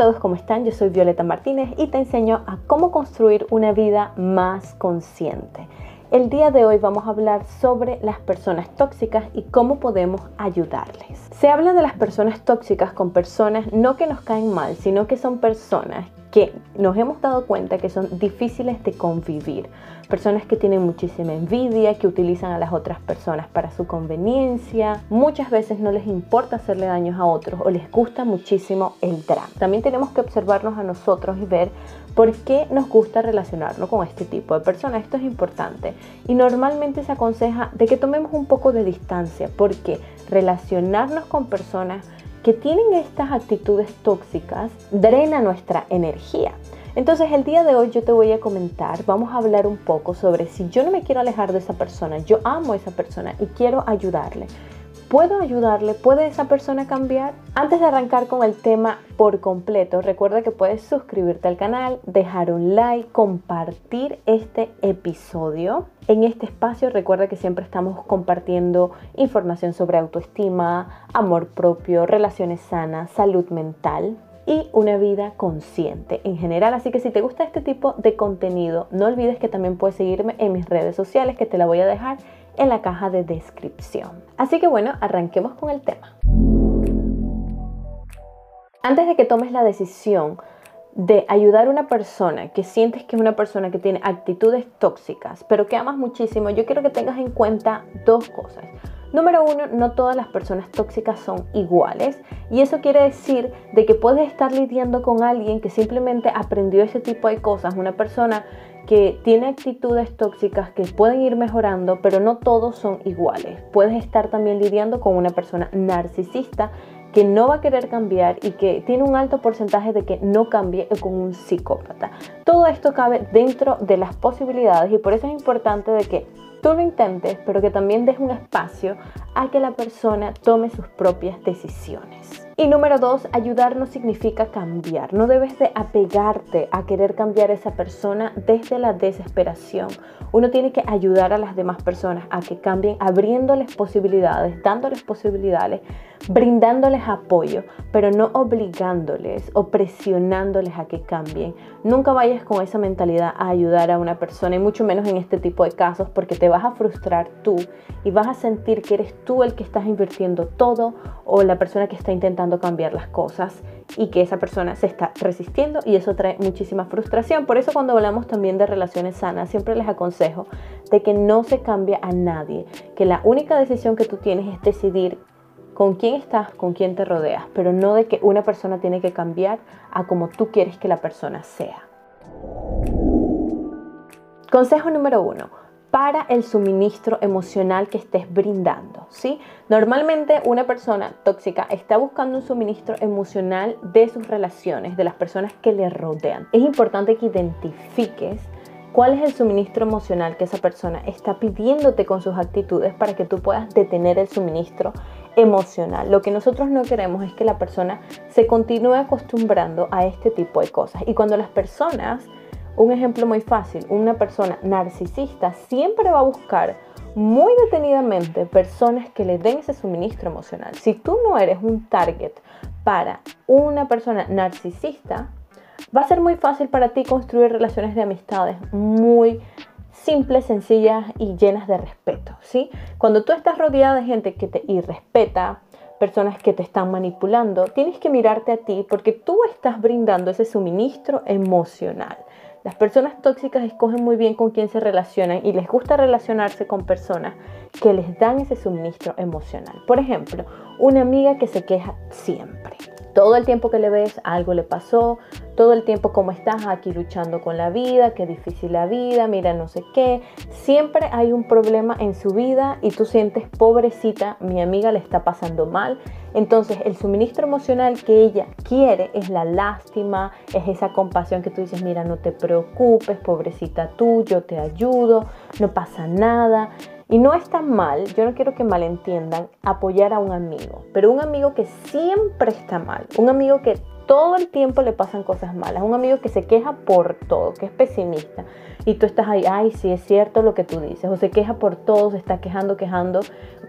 todos, ¿cómo están? Yo soy Violeta Martínez y te enseño a cómo construir una vida más consciente. El día de hoy vamos a hablar sobre las personas tóxicas y cómo podemos ayudarles. Se habla de las personas tóxicas con personas no que nos caen mal, sino que son personas que nos hemos dado cuenta que son difíciles de convivir. Personas que tienen muchísima envidia, que utilizan a las otras personas para su conveniencia. Muchas veces no les importa hacerle daños a otros o les gusta muchísimo el drama. También tenemos que observarnos a nosotros y ver por qué nos gusta relacionarnos con este tipo de personas. Esto es importante. Y normalmente se aconseja de que tomemos un poco de distancia porque relacionarnos con personas que tienen estas actitudes tóxicas drena nuestra energía. Entonces el día de hoy yo te voy a comentar, vamos a hablar un poco sobre si yo no me quiero alejar de esa persona, yo amo a esa persona y quiero ayudarle. ¿Puedo ayudarle? ¿Puede esa persona cambiar? Antes de arrancar con el tema por completo, recuerda que puedes suscribirte al canal, dejar un like, compartir este episodio. En este espacio recuerda que siempre estamos compartiendo información sobre autoestima, amor propio, relaciones sanas, salud mental y una vida consciente en general. Así que si te gusta este tipo de contenido, no olvides que también puedes seguirme en mis redes sociales que te la voy a dejar en la caja de descripción. Así que bueno, arranquemos con el tema. Antes de que tomes la decisión de ayudar a una persona que sientes que es una persona que tiene actitudes tóxicas, pero que amas muchísimo, yo quiero que tengas en cuenta dos cosas. Número uno, no todas las personas tóxicas son iguales y eso quiere decir de que puedes estar lidiando con alguien que simplemente aprendió ese tipo de cosas, una persona que tiene actitudes tóxicas que pueden ir mejorando, pero no todos son iguales. Puedes estar también lidiando con una persona narcisista que no va a querer cambiar y que tiene un alto porcentaje de que no cambie con un psicópata. Todo esto cabe dentro de las posibilidades y por eso es importante de que tú lo intentes, pero que también des un espacio a que la persona tome sus propias decisiones. Y número dos, ayudar no significa cambiar. No debes de apegarte a querer cambiar a esa persona desde la desesperación. Uno tiene que ayudar a las demás personas a que cambien, abriéndoles posibilidades, dándoles posibilidades, brindándoles apoyo, pero no obligándoles o presionándoles a que cambien. Nunca vayas con esa mentalidad a ayudar a una persona, y mucho menos en este tipo de casos, porque te vas a frustrar tú y vas a sentir que eres tú el que estás invirtiendo todo o la persona que está intentando cambiar las cosas y que esa persona se está resistiendo y eso trae muchísima frustración. Por eso cuando hablamos también de relaciones sanas, siempre les aconsejo de que no se cambie a nadie, que la única decisión que tú tienes es decidir con quién estás, con quién te rodeas, pero no de que una persona tiene que cambiar a como tú quieres que la persona sea. Consejo número uno, para el suministro emocional que estés brindando, ¿sí? Normalmente una persona tóxica está buscando un suministro emocional de sus relaciones, de las personas que le rodean. Es importante que identifiques cuál es el suministro emocional que esa persona está pidiéndote con sus actitudes para que tú puedas detener el suministro emocional. Lo que nosotros no queremos es que la persona se continúe acostumbrando a este tipo de cosas. Y cuando las personas, un ejemplo muy fácil, una persona narcisista siempre va a buscar muy detenidamente personas que le den ese suministro emocional. Si tú no eres un target para una persona narcisista, va a ser muy fácil para ti construir relaciones de amistades muy simples, sencillas y llenas de respeto, ¿sí? Cuando tú estás rodeada de gente que te irrespeta, personas que te están manipulando, tienes que mirarte a ti porque tú estás brindando ese suministro emocional. Las personas tóxicas escogen muy bien con quién se relacionan y les gusta relacionarse con personas que les dan ese suministro emocional. Por ejemplo, una amiga que se queja siempre. Todo el tiempo que le ves, algo le pasó, todo el tiempo como estás aquí luchando con la vida, qué difícil la vida, mira no sé qué. Siempre hay un problema en su vida y tú sientes, pobrecita, mi amiga le está pasando mal. Entonces el suministro emocional que ella quiere es la lástima, es esa compasión que tú dices, mira, no te preocupes, pobrecita tú, yo te ayudo, no pasa nada. Y no es tan mal, yo no quiero que malentiendan, apoyar a un amigo, pero un amigo que siempre está mal, un amigo que todo el tiempo le pasan cosas malas, un amigo que se queja por todo, que es pesimista, y tú estás ahí, ay, sí, es cierto lo que tú dices, o se queja por todo, se está quejando, quejando,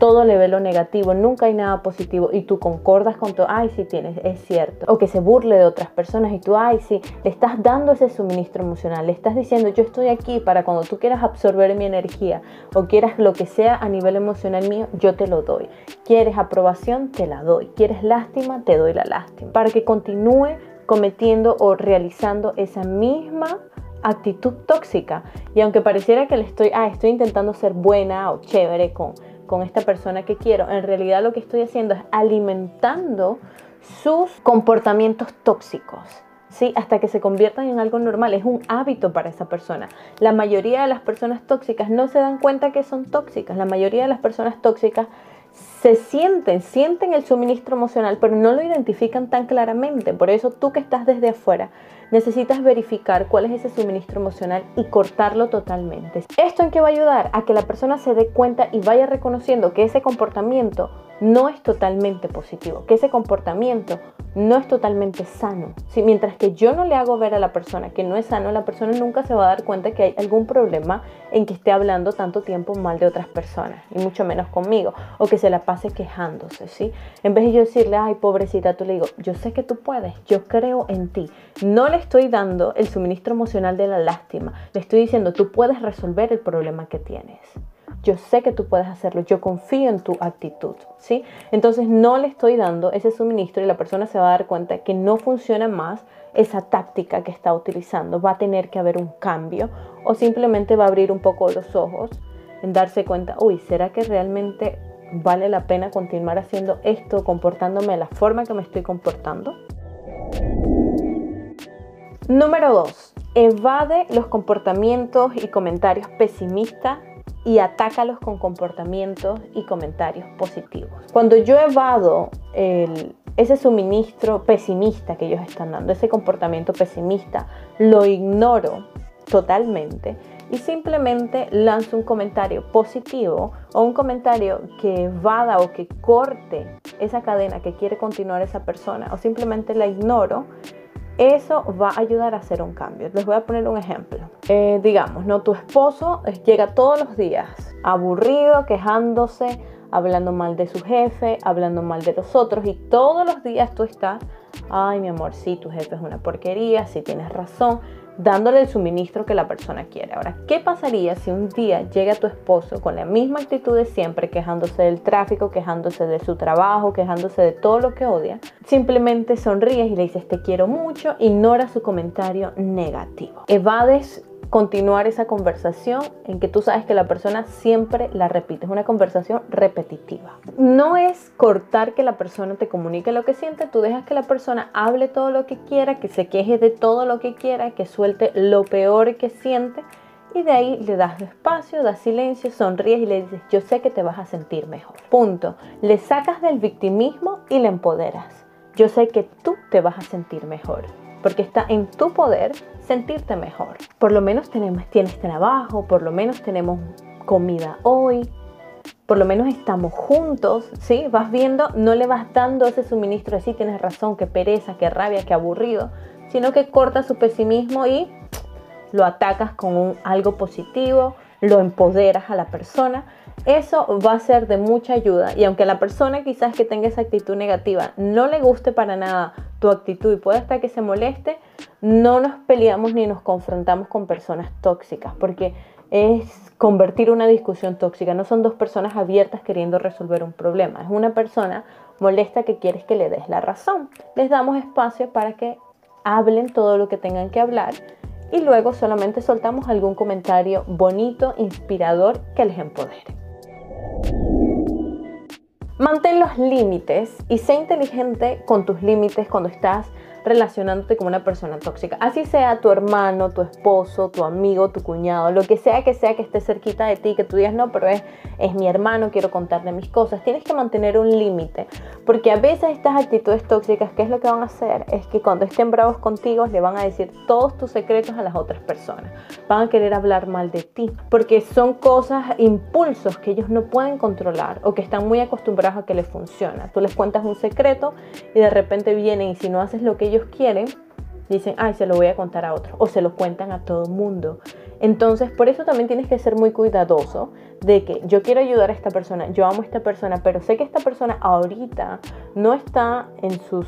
todo le ve lo negativo, nunca hay nada positivo, y tú concordas con todo, ay, sí tienes, es cierto, o que se burle de otras personas, y tú, ay, sí, le estás dando ese suministro emocional, le estás diciendo, yo estoy aquí para cuando tú quieras absorber mi energía, o quieras lo que sea a nivel emocional mío, yo te lo doy. Quieres aprobación, te la doy. Quieres lástima, te doy la lástima. Para que continúe cometiendo o realizando esa misma actitud tóxica. Y aunque pareciera que le estoy, ah, estoy intentando ser buena o chévere con, con esta persona que quiero, en realidad lo que estoy haciendo es alimentando sus comportamientos tóxicos. ¿sí? hasta que se conviertan en algo normal. Es un hábito para esa persona. La mayoría de las personas tóxicas no se dan cuenta que son tóxicas. La mayoría de las personas tóxicas se sienten, sienten el suministro emocional, pero no lo identifican tan claramente. Por eso tú que estás desde afuera, necesitas verificar cuál es ese suministro emocional y cortarlo totalmente. ¿Esto en qué va a ayudar? A que la persona se dé cuenta y vaya reconociendo que ese comportamiento no es totalmente positivo, que ese comportamiento no es totalmente sano. Si mientras que yo no le hago ver a la persona que no es sano, la persona nunca se va a dar cuenta que hay algún problema en que esté hablando tanto tiempo mal de otras personas, y mucho menos conmigo, o que se la pase quejándose, ¿sí? En vez de yo decirle, ay, pobrecita, tú le digo, yo sé que tú puedes, yo creo en ti. No estoy dando el suministro emocional de la lástima, le estoy diciendo, tú puedes resolver el problema que tienes yo sé que tú puedes hacerlo, yo confío en tu actitud, ¿sí? Entonces no le estoy dando ese suministro y la persona se va a dar cuenta que no funciona más esa táctica que está utilizando, va a tener que haber un cambio o simplemente va a abrir un poco los ojos en darse cuenta, uy, ¿será que realmente vale la pena continuar haciendo esto, comportándome de la forma que me estoy comportando? Número 2. Evade los comportamientos y comentarios pesimistas y atácalos con comportamientos y comentarios positivos. Cuando yo evado ese suministro pesimista que ellos están dando, ese comportamiento pesimista, lo ignoro totalmente y simplemente lanzo un comentario positivo o un comentario que evada o que corte esa cadena que quiere continuar esa persona o simplemente la ignoro, eso va a ayudar a hacer un cambio. Les voy a poner un ejemplo. Eh, digamos, ¿no? Tu esposo llega todos los días aburrido, quejándose, hablando mal de su jefe, hablando mal de los otros y todos los días tú estás, ay mi amor, sí, tu jefe es una porquería, sí tienes razón, dándole el suministro que la persona quiere. Ahora, ¿qué pasaría si un día llega tu esposo con la misma actitud de siempre, quejándose del tráfico, quejándose de su trabajo, quejándose de todo lo que odia? Simplemente sonríes y le dices te quiero mucho, ignora su comentario negativo. Evades continuar esa conversación en que tú sabes que la persona siempre la repite. Es una conversación repetitiva. No es cortar que la persona te comunique lo que siente, tú dejas que la persona hable todo lo que quiera, que se queje de todo lo que quiera, que suelte lo peor que siente y de ahí le das espacio, das silencio, sonríes y le dices, yo sé que te vas a sentir mejor. Punto. Le sacas del victimismo y le empoderas. Yo sé que tú te vas a sentir mejor porque está en tu poder sentirte mejor. Por lo menos tenemos, tienes trabajo, por lo menos tenemos comida hoy, por lo menos estamos juntos, ¿sí? Vas viendo, no le vas dando ese suministro así, tienes razón, que pereza, que rabia, que aburrido, sino que cortas su pesimismo y lo atacas con algo positivo, lo empoderas a la persona. Eso va a ser de mucha ayuda y aunque la persona quizás que tenga esa actitud negativa no le guste para nada tu actitud y puede hasta que se moleste, no nos peleamos ni nos confrontamos con personas tóxicas, porque es convertir una discusión tóxica. No son dos personas abiertas queriendo resolver un problema, es una persona molesta que quieres que le des la razón. Les damos espacio para que hablen todo lo que tengan que hablar y luego solamente soltamos algún comentario bonito, inspirador que les empodere. Mantén los límites y sé inteligente con tus límites cuando estás relacionándote con una persona tóxica. Así sea tu hermano, tu esposo, tu amigo, tu cuñado, lo que sea que sea que esté cerquita de ti, que tú digas, no, pero es, es mi hermano, quiero contarle mis cosas. Tienes que mantener un límite, porque a veces estas actitudes tóxicas, ¿qué es lo que van a hacer? Es que cuando estén bravos contigo, le van a decir todos tus secretos a las otras personas. Van a querer hablar mal de ti, porque son cosas, impulsos que ellos no pueden controlar o que están muy acostumbrados a que les funciona. Tú les cuentas un secreto y de repente vienen y si no haces lo que ellos ellos quieren, dicen, ay, se lo voy a contar a otro, o se lo cuentan a todo el mundo. Entonces, por eso también tienes que ser muy cuidadoso de que yo quiero ayudar a esta persona, yo amo a esta persona, pero sé que esta persona ahorita no está en sus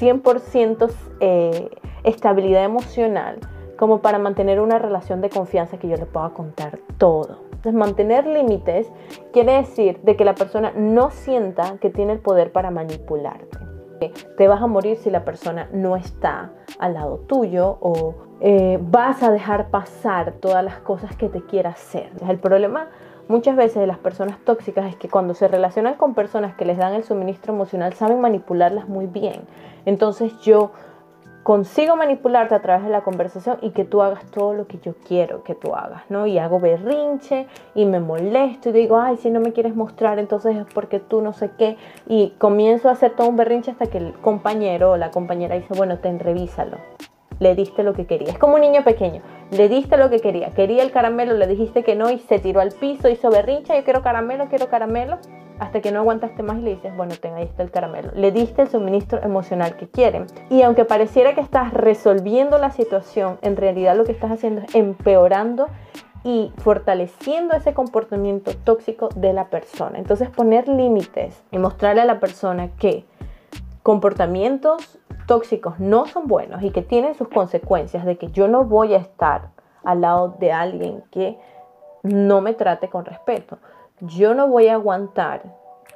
100% eh, estabilidad emocional como para mantener una relación de confianza que yo le pueda contar todo. Entonces, mantener límites quiere decir de que la persona no sienta que tiene el poder para manipularte. Te vas a morir si la persona no está al lado tuyo o eh, vas a dejar pasar todas las cosas que te quiera hacer. El problema muchas veces de las personas tóxicas es que cuando se relacionan con personas que les dan el suministro emocional saben manipularlas muy bien. Entonces yo consigo manipularte a través de la conversación y que tú hagas todo lo que yo quiero que tú hagas, ¿no? Y hago berrinche y me molesto y digo, ay, si no me quieres mostrar, entonces es porque tú no sé qué. Y comienzo a hacer todo un berrinche hasta que el compañero o la compañera dice, bueno, ten, revísalo. Le diste lo que quería. Es como un niño pequeño. Le diste lo que quería. Quería el caramelo, le dijiste que no y se tiró al piso, hizo berrinche, yo quiero caramelo, quiero caramelo hasta que no aguantaste más y le dices, bueno, ten, ahí está el caramelo. Le diste el suministro emocional que quieren. Y aunque pareciera que estás resolviendo la situación, en realidad lo que estás haciendo es empeorando y fortaleciendo ese comportamiento tóxico de la persona. Entonces poner límites y mostrarle a la persona que comportamientos tóxicos no son buenos y que tienen sus consecuencias de que yo no voy a estar al lado de alguien que no me trate con respeto yo no voy a aguantar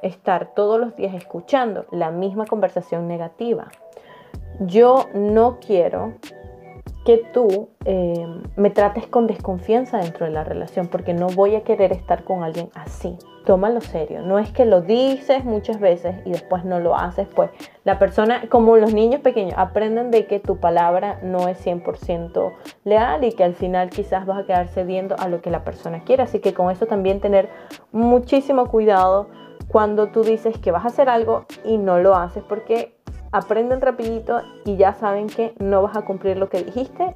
estar todos los días escuchando la misma conversación negativa. Yo no quiero que tú eh, me trates con desconfianza dentro de la relación porque no voy a querer estar con alguien así. Tómalo serio. No es que lo dices muchas veces y después no lo haces. Pues la persona, como los niños pequeños, aprenden de que tu palabra no es 100% leal y que al final quizás vas a quedar cediendo a lo que la persona quiere. Así que con eso también tener muchísimo cuidado cuando tú dices que vas a hacer algo y no lo haces porque aprenden rapidito y ya saben que no vas a cumplir lo que dijiste.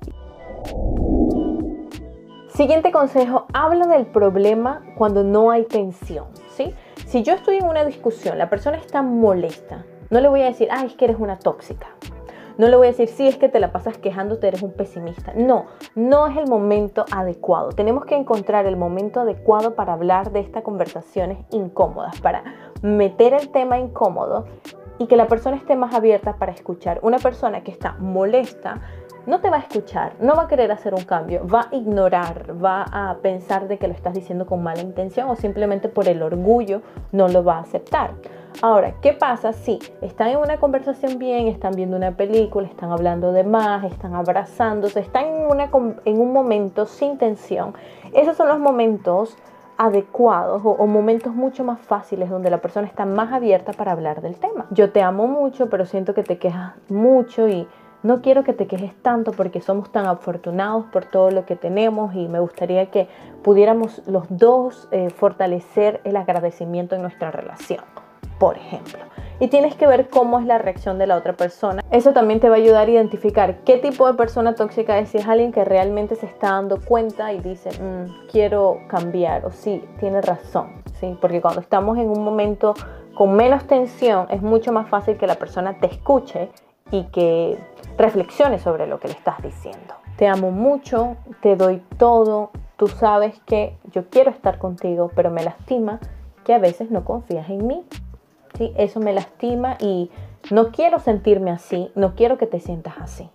Siguiente consejo, habla del problema cuando no hay tensión, ¿sí? Si yo estoy en una discusión, la persona está molesta, no le voy a decir, ay, es que eres una tóxica. No le voy a decir, sí, es que te la pasas quejándote, eres un pesimista. No, no es el momento adecuado. Tenemos que encontrar el momento adecuado para hablar de estas conversaciones incómodas, para meter el tema incómodo y que la persona esté más abierta para escuchar. Una persona que está molesta no te va a escuchar, no va a querer hacer un cambio, va a ignorar, va a pensar de que lo estás diciendo con mala intención o simplemente por el orgullo no lo va a aceptar. Ahora, ¿qué pasa si están en una conversación bien, están viendo una película, están hablando de más, están abrazándose, están en, en un momento sin tensión? Esos son los momentos adecuados o, momentos mucho más fáciles donde la persona está más abierta para hablar del tema. Yo te amo mucho, pero siento que te quejas mucho y no quiero que te quejes tanto porque somos tan afortunados por todo lo que tenemos y me gustaría que pudiéramos los dos eh, fortalecer el agradecimiento en nuestra relación, por ejemplo y tienes que ver cómo es la reacción de la otra persona. Eso también te va a ayudar a identificar qué tipo de persona tóxica es, si es alguien que realmente se está dando cuenta y dice, mm, quiero cambiar o sí, tiene razón, ¿sí? Porque cuando estamos en un momento con menos tensión es mucho más fácil que la persona te escuche y que reflexione sobre lo que le estás diciendo. Te amo mucho, te doy todo, tú sabes que yo quiero estar contigo, pero me lastima que a veces no confías en mí eso me lastima y no quiero sentirme así, no quiero que te sientas así.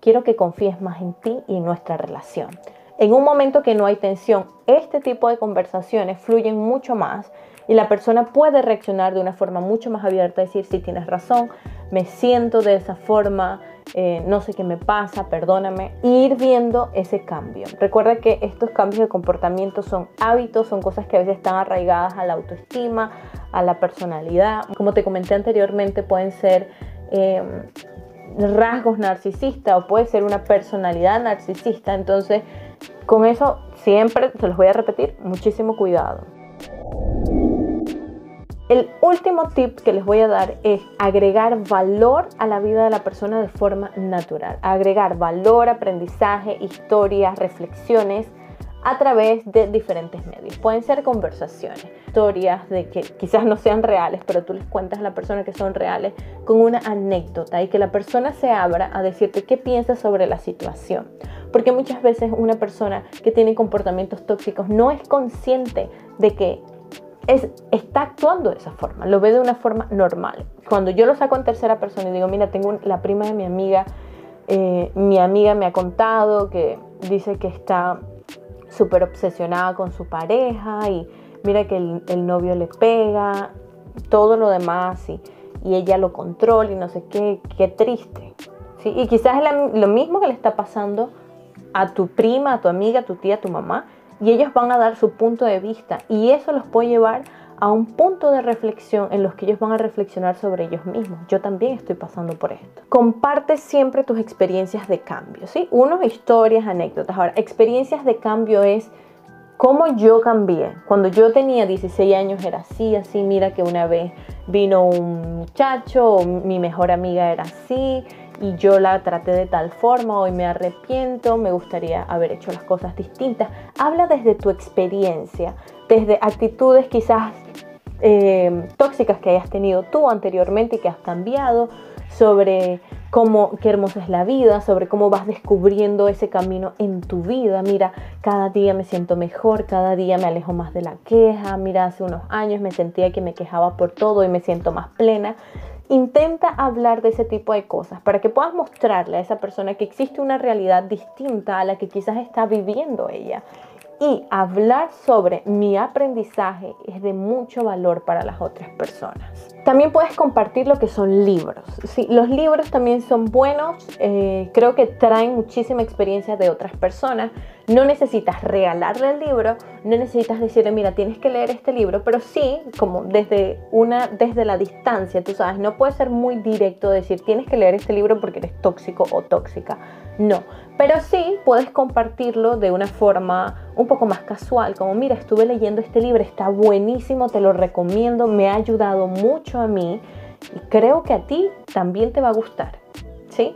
Quiero que confíes más en ti y en nuestra relación. En un momento que no hay tensión, este tipo de conversaciones fluyen mucho más y la persona puede reaccionar de una forma mucho más abierta, decir, si tienes razón, me siento de esa forma, eh, no sé qué me pasa, perdóname, ir viendo ese cambio. Recuerda que estos cambios de comportamiento son hábitos, son cosas que a veces están arraigadas a la autoestima, a la personalidad. Como te comenté anteriormente, pueden ser... Eh, rasgos narcisistas o puede ser una personalidad narcisista. Entonces, con eso siempre, se los voy a repetir, muchísimo cuidado. El último tip que les voy a dar es agregar valor a la vida de la persona de forma natural. Agregar valor, aprendizaje, historias, reflexiones a través de diferentes medios. Pueden ser conversaciones, historias de que quizás no sean reales, pero tú les cuentas a la persona que son reales con una anécdota y que la persona se abra a decirte qué piensa sobre la situación. Porque muchas veces una persona que tiene comportamientos tóxicos no es consciente de que es, está actuando de esa forma, lo ve de una forma normal. Cuando yo lo saco en tercera persona y digo, mira, tengo la prima de mi amiga, eh, mi amiga me ha contado que dice que está súper obsesionada con su pareja y mira que el, novio le pega, todo lo demás y, y, ella lo controla y no sé qué, qué triste. ¿sí? Y quizás es lo mismo que le está pasando a tu prima, a tu amiga, a tu tía, a tu mamá, y ellos van a dar su punto de vista y eso los puede llevar a un punto de reflexión en los que ellos van a reflexionar sobre ellos mismos. Yo también estoy pasando por esto. Comparte siempre tus experiencias de cambio, ¿sí? Unos historias, anécdotas. Ahora, experiencias de cambio es cómo yo cambié. Cuando yo tenía 16 años era así, así. Mira que una vez vino un muchacho, mi mejor amiga era así y yo la traté de tal forma, hoy me arrepiento, me gustaría haber hecho las cosas distintas. Habla desde tu experiencia, desde actitudes quizás eh, tóxicas que hayas tenido tú anteriormente y que has cambiado, sobre cómo, qué hermosa es la vida, sobre cómo vas descubriendo ese camino en tu vida. Mira, cada día me siento mejor, cada día me alejo más de la queja. Mira, hace unos años me sentía que me quejaba por todo y me siento más plena. Intenta hablar de ese tipo de cosas para que puedas mostrarle a esa persona que existe una realidad distinta a la que quizás está viviendo ella. Y hablar sobre mi aprendizaje es de mucho valor para las otras personas. También puedes compartir lo que son libros. Los libros también son buenos, eh, creo que traen muchísima experiencia de otras personas. No necesitas regalarle el libro, no necesitas decirle, mira, tienes que leer este libro, pero sí, como desde, una, desde la distancia, tú sabes, no puede ser muy directo decir, tienes que leer este libro porque eres tóxico o tóxica. No, pero sí puedes compartirlo de una forma un poco más casual, como mira, estuve leyendo este libro, está buenísimo, te lo recomiendo, me ha ayudado mucho a mí y creo que a ti también te va a gustar. ¿Sí?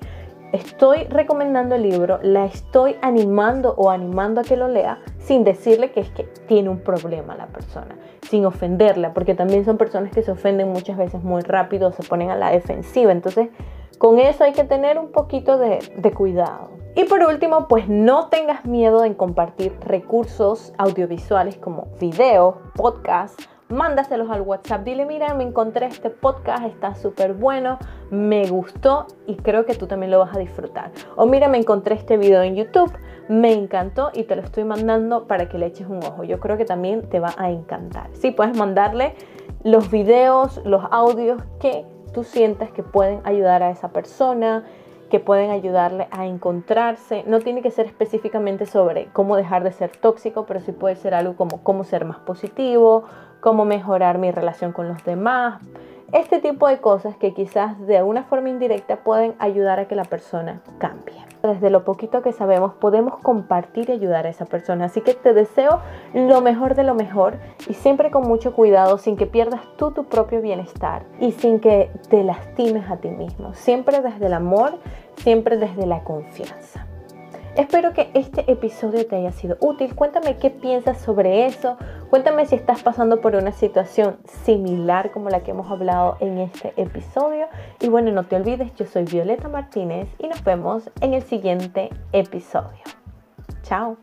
Estoy recomendando el libro, la estoy animando o animando a que lo lea sin decirle que es que tiene un problema la persona, sin ofenderla, porque también son personas que se ofenden muchas veces muy rápido, se ponen a la defensiva. Entonces, con eso hay que tener un poquito de, cuidado. Y por último, pues no tengas miedo en compartir recursos audiovisuales como videos, podcasts, mándaselos al WhatsApp. Dile, mira, me encontré este podcast, está súper bueno, me gustó y creo que tú también lo vas a disfrutar. O mira, me encontré este video en YouTube, me encantó y te lo estoy mandando para que le eches un ojo. Yo creo que también te va a encantar. Sí, puedes mandarle los videos, los audios que tú sientas que pueden ayudar a esa persona, que pueden ayudarle a encontrarse. No tiene que ser específicamente sobre cómo dejar de ser tóxico, pero sí puede ser algo como cómo ser más positivo, cómo mejorar mi relación con los demás. Este tipo de cosas que quizás de alguna forma indirecta pueden ayudar a que la persona cambie. Desde lo poquito que sabemos podemos compartir y ayudar a esa persona. Así que te deseo lo mejor de lo mejor y siempre con mucho cuidado sin que pierdas tú tu propio bienestar y sin que te lastimes a ti mismo. Siempre desde el amor, siempre desde la confianza. Espero que este episodio te haya sido útil. Cuéntame qué piensas sobre eso. Cuéntame si estás pasando por una situación similar como la que hemos hablado en este episodio. Y bueno, no te olvides, yo soy Violeta Martínez y nos vemos en el siguiente episodio. Chao.